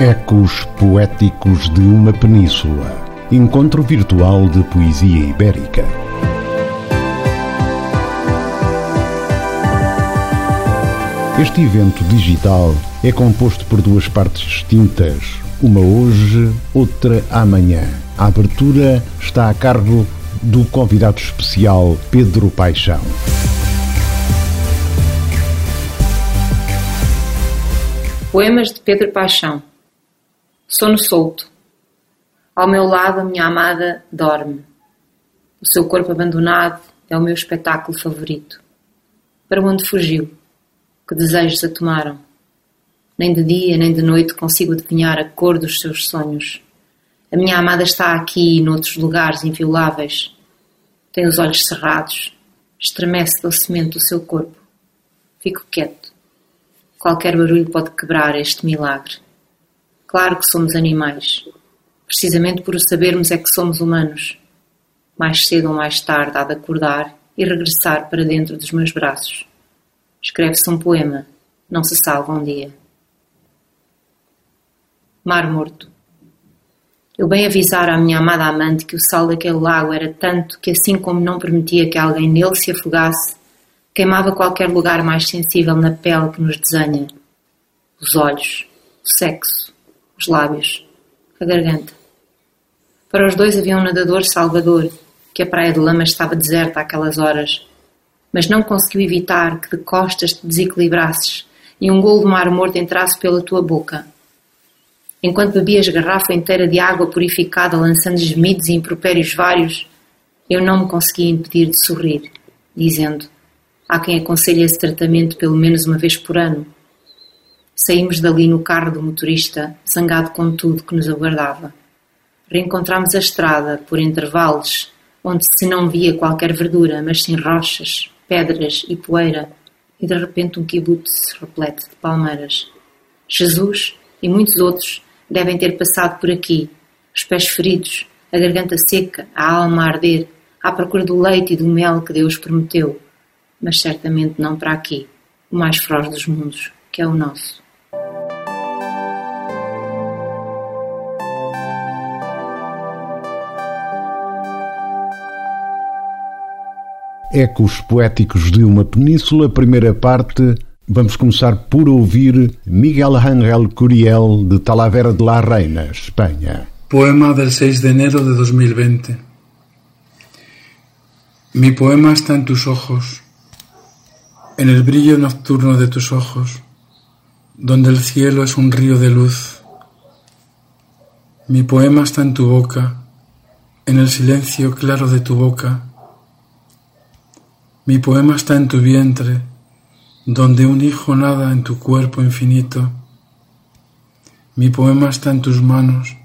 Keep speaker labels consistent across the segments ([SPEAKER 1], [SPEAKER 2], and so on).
[SPEAKER 1] Ecos Poéticos de uma Península. Encontro virtual de poesia ibérica. Este evento digital é composto por duas partes distintas, uma hoje, outra amanhã. A abertura está a cargo do convidado especial Pedro Paixão.
[SPEAKER 2] Poemas de Pedro Paixão Sono solto. Ao meu lado, a minha amada dorme. O seu corpo abandonado é o meu espetáculo favorito. Para onde fugiu? Que desejos a tomaram? Nem de dia nem de noite consigo adivinhar a cor dos seus sonhos. A minha amada está aqui e noutros lugares invioláveis. Tem os olhos cerrados. Estremece docemente o seu corpo. Fico quieto. Qualquer barulho pode quebrar este milagre. Claro que somos animais. Precisamente por o sabermos é que somos humanos. Mais cedo ou mais tarde há de acordar e regressar para dentro dos meus braços. Escreve-se um poema, não se salva um dia. Mar Morto. Eu bem avisara a minha amada amante que o sal daquele lago era tanto que, assim como não permitia que alguém nele se afogasse, queimava qualquer lugar mais sensível na pele que nos desenha. Os olhos, o sexo, os lábios, a garganta. Para os dois havia um nadador salvador, que a praia de lama estava deserta àquelas horas, mas não conseguiu evitar que de costas te desequilibrasses e um golo de mar morto entrasse pela tua boca. Enquanto bebias garrafa inteira de água purificada, lançando gemidos e impropérios vários, eu não me conseguia impedir de sorrir, dizendo: Há quem aconselhe esse tratamento pelo menos uma vez por ano Saímos dali no carro do motorista, zangado com tudo que nos aguardava. Reencontramos a estrada, por intervalos, onde se não via qualquer verdura, mas sim rochas, pedras e poeira, e de repente um kibutz repleto de palmeiras. Jesus e muitos outros devem ter passado por aqui, os pés feridos, a garganta seca, a alma a arder, à procura do leite e do mel que Deus prometeu, mas certamente não para aqui, o mais feroz dos mundos, que é o nosso.
[SPEAKER 1] Ecos Poéticos de uma Península, primeira parte. Vamos começar por ouvir Miguel Ángel Curiel, de Talavera de la Reina, Espanha.
[SPEAKER 3] Poema del 6 de enero de 2020. Mi poema está en tus ojos, en el brillo nocturno de tus ojos, donde el cielo es un río de luz. Mi poema está en tu boca, en el silencio claro de tu boca, mi poema está en tu vientre, donde un hijo nada en tu cuerpo infinito. Mi poema está en tus manos,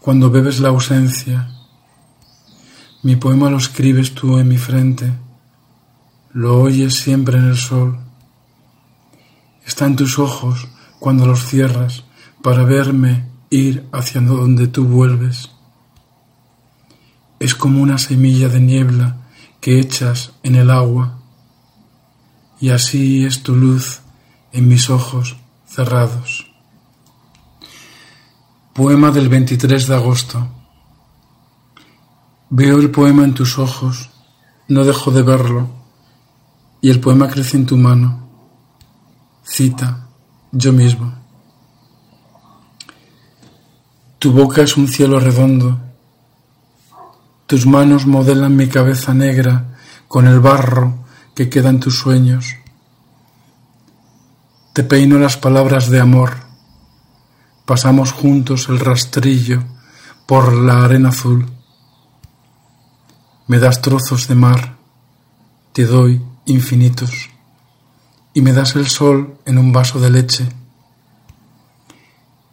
[SPEAKER 3] cuando bebes la ausencia. Mi poema lo escribes tú en mi frente, lo oyes siempre en el sol. Está en tus ojos cuando los cierras para verme ir hacia donde tú vuelves. Es como una semilla de niebla que echas en el agua, y así es tu luz en mis ojos cerrados. Poema del 23 de agosto. Veo el poema en tus ojos, no dejo de verlo, y el poema crece en tu mano. Cita, yo mismo. Tu boca es un cielo redondo, tus manos modelan mi cabeza negra con el barro que queda en tus sueños. Te peino las palabras de amor. Pasamos juntos el rastrillo por la arena azul. Me das trozos de mar, te doy infinitos, y me das el sol en un vaso de leche.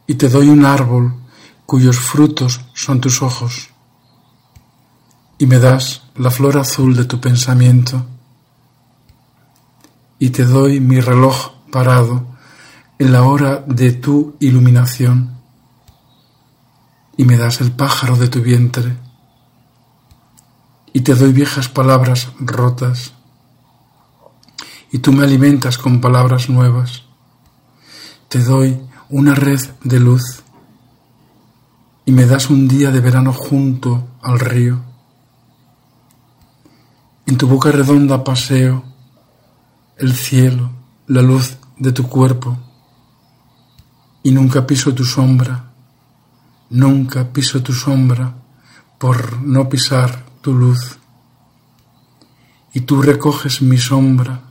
[SPEAKER 3] Y te doy un árbol cuyos frutos son tus ojos. Y me das la flor azul de tu pensamiento. Y te doy mi reloj parado en la hora de tu iluminación. Y me das el pájaro de tu vientre. Y te doy viejas palabras rotas y tú me alimentas con palabras nuevas. Te doy una red de luz y me das un día de verano junto al río. En tu boca redonda paseo el cielo, la luz de tu cuerpo, y nunca piso tu sombra, nunca piso tu sombra por no pisar tu luz. Y tú recoges mi sombra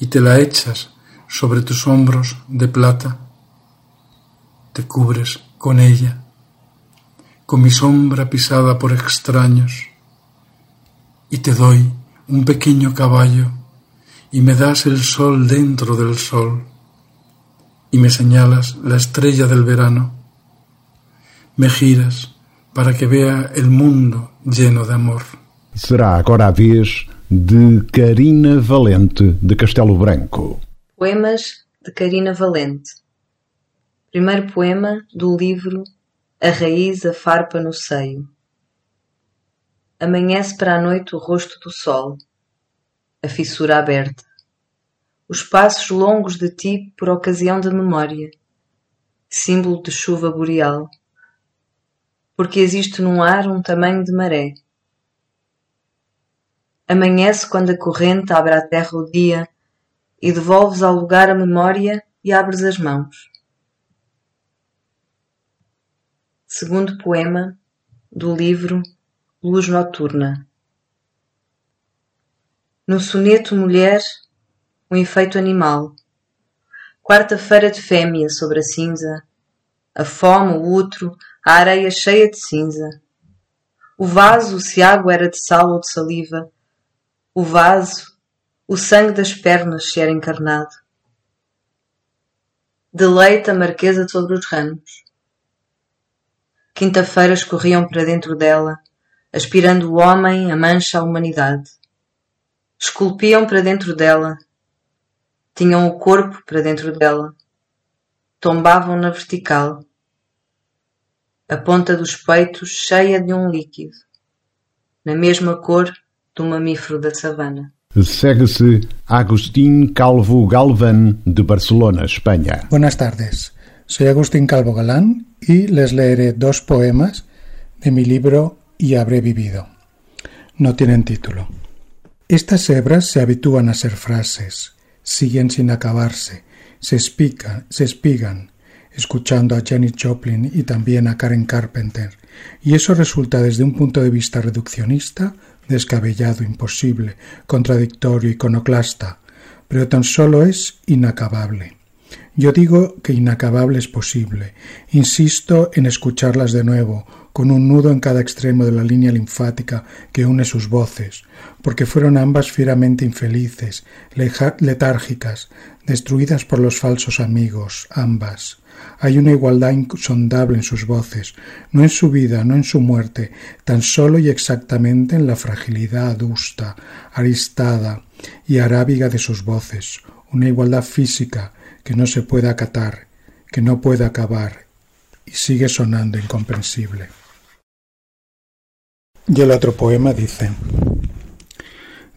[SPEAKER 3] y te la echas sobre tus hombros de plata, te cubres con ella, con mi sombra pisada por extraños, y te doy un pequeño caballo y me das el sol dentro del sol y me señalas la estrella del verano. Me giras para que vea el mundo lleno de amor.
[SPEAKER 1] Será agora a vez de Carina Valente de Castelo Branco.
[SPEAKER 4] Poemas de Carina Valente. Primeiro poema do livro A Raiz a Farpa no Seio. Amanhece para a noite o rosto do sol a fissura aberta, os passos longos de ti por ocasião da memória, símbolo de chuva boreal, porque existe num ar um tamanho de maré. Amanhece quando a corrente abre à terra o dia e devolves ao lugar a memória e abres as mãos. Segundo poema do livro Luz Noturna no soneto Mulher, um efeito animal. Quarta-feira de fêmea sobre a cinza. A fome, o útero, a areia cheia de cinza. O vaso, se água era de sal ou de saliva. O vaso, o sangue das pernas se era encarnado. Deleita a marquesa sobre os ramos. Quinta-feiras corriam para dentro dela, aspirando o homem, a mancha, a humanidade esculpiam para dentro dela, tinham o corpo para dentro dela, tombavam na vertical, a ponta dos peitos cheia de um líquido, na mesma cor do mamífero da savana.
[SPEAKER 1] Segue-se Agustín Calvo Galván, de Barcelona, España.
[SPEAKER 5] Buenas tardes. Soy Agustín Calvo Galán y les leeré dos poemas de mi libro Y habré vivido. No tienen título. Estas hebras se habitúan a ser frases, siguen sin acabarse, se, espican, se espigan, escuchando a Janis Joplin y también a Karen Carpenter, y eso resulta desde un punto de vista reduccionista, descabellado, imposible, contradictorio, iconoclasta, pero tan solo es inacabable. Yo digo que inacabable es posible. Insisto en escucharlas de nuevo, con un nudo en cada extremo de la línea linfática que une sus voces, porque fueron ambas fieramente infelices, letárgicas, destruidas por los falsos amigos, ambas. Hay una igualdad insondable en sus voces, no en su vida, no en su muerte, tan solo y exactamente en la fragilidad adusta, aristada y arábiga de sus voces, una igualdad física que no se puede acatar, que no puede acabar, y sigue sonando incomprensible. Y el otro poema dice,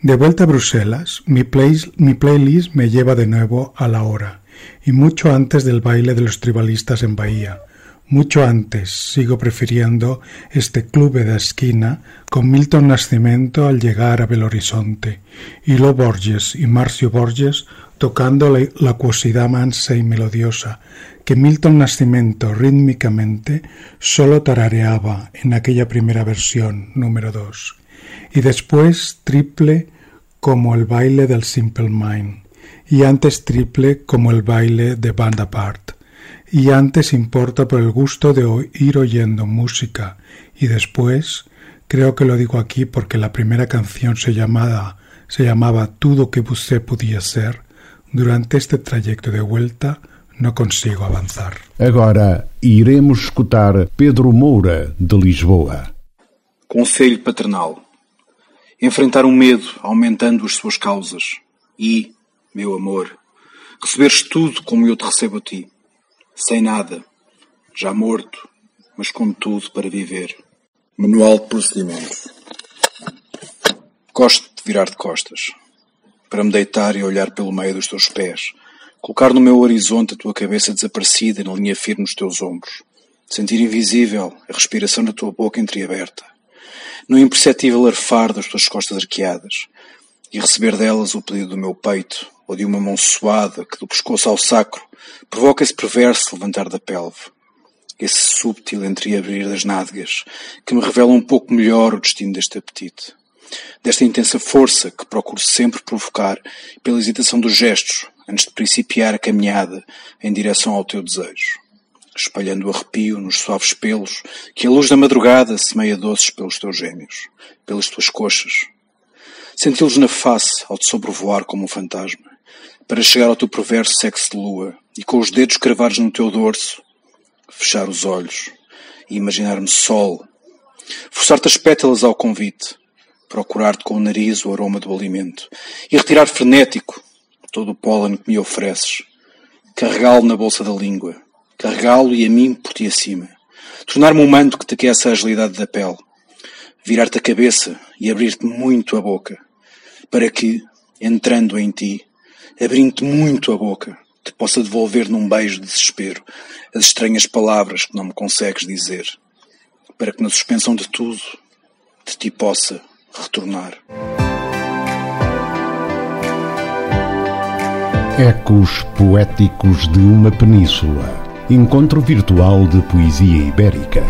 [SPEAKER 5] De vuelta a Bruselas, mi, playlist me lleva de nuevo a la hora, y mucho antes del baile de los tribalistas en Bahía, mucho antes sigo prefiriendo este club de esquina con Milton Nascimento al llegar a Belo Horizonte, y Lo Borges y Marcio Borges tocando la, la acuosidad mansa y melodiosa que Milton Nascimento rítmicamente solo tarareaba en aquella primera versión número dos, y después triple como el baile del Simple Mind, y antes triple como el baile de Band Apart, y antes importa por el gusto de ir oyendo música, y después, creo que lo digo aquí porque la primera canción se llamaba, se llamaba Todo que você podía ser, durante este trayecto de vuelta não consigo avançar.
[SPEAKER 1] Agora iremos escutar Pedro Moura, de Lisboa.
[SPEAKER 6] Conselho paternal. Enfrentar o medo aumentando as suas causas. E, meu amor, receberes tudo como eu te recebo a ti. Sem nada. Já morto, mas com tudo para viver. Manual de procedimento. Gosto de virar de costas. Para me deitar e olhar pelo meio dos teus pés Colocar no meu horizonte a tua cabeça desaparecida na linha firme dos teus ombros. sentir invisível a respiração da tua boca entreaberta, no imperceptível arfar das tuas costas arqueadas, e receber delas o pedido do meu peito, ou de uma mão suada que do pescoço ao sacro provoca esse perverso levantar da pelve, esse súbtil entreabrir das nádegas, que me revela um pouco melhor o destino deste apetite. Desta intensa força que procuro sempre provocar pela hesitação dos gestos, antes de principiar a caminhada em direção ao teu desejo, espalhando o arrepio nos suaves pelos que a luz da madrugada semeia doces pelos teus gêmeos, pelas tuas coxas. Senti-los na face ao te sobrevoar como um fantasma, para chegar ao teu perverso sexo de lua e com os dedos cravados no teu dorso, fechar os olhos e imaginar-me sol, forçar-te as pétalas ao convite, procurar-te com o nariz o aroma do alimento e retirar frenético todo o pólen que me ofereces, carregá-lo na bolsa da língua, carregá-lo e a mim por ti acima, tornar-me um manto que te aquece a agilidade da pele, virar-te a cabeça e abrir-te muito a boca, para que, entrando em ti, abrindo-te muito a boca, te possa devolver num beijo de desespero as estranhas palavras que não me consegues dizer, para que na suspensão de tudo, de ti possa retornar.
[SPEAKER 1] Ecos poéticos de uma península. Encontro virtual de poesia ibérica.